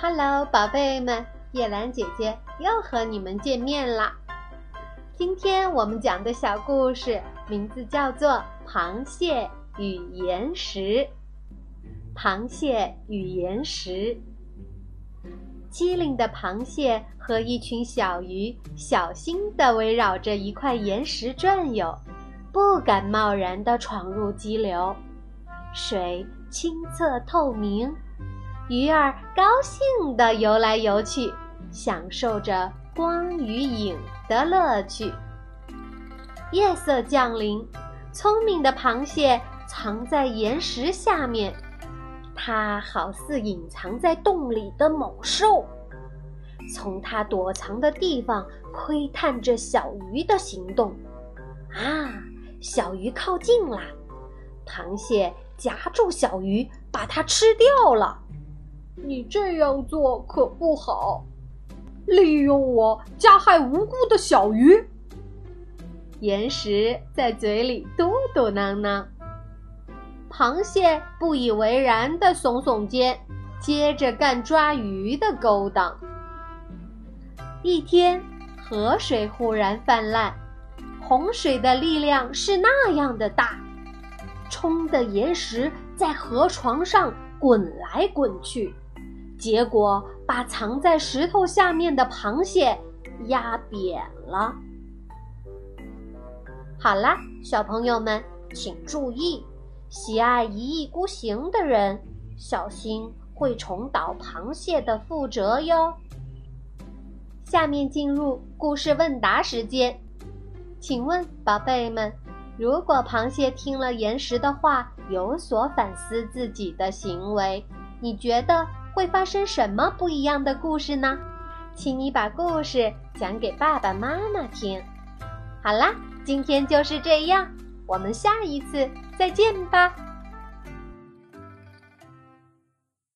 Hello，宝贝们，叶兰姐姐又和你们见面啦。今天我们讲的小故事名字叫做《螃蟹与岩石》。螃蟹与岩石，机灵的螃蟹和一群小鱼小心地围绕着一块岩石转悠，不敢贸然地闯入激流。水清澈透明。鱼儿高兴地游来游去，享受着光与影的乐趣。夜色降临，聪明的螃蟹藏在岩石下面，它好似隐藏在洞里的猛兽，从它躲藏的地方窥探着小鱼的行动。啊，小鱼靠近了，螃蟹夹住小鱼，把它吃掉了。你这样做可不好，利用我加害无辜的小鱼。岩石在嘴里嘟嘟囔囔，螃蟹不以为然的耸耸肩，接着干抓鱼的勾当。一天，河水忽然泛滥，洪水的力量是那样的大，冲的岩石在河床上滚来滚去。结果把藏在石头下面的螃蟹压扁了。好啦，小朋友们，请注意，喜爱一意孤行的人，小心会重蹈螃蟹的覆辙哟。下面进入故事问答时间，请问宝贝们，如果螃蟹听了岩石的话，有所反思自己的行为，你觉得？会发生什么不一样的故事呢？请你把故事讲给爸爸妈妈听。好啦，今天就是这样，我们下一次再见吧。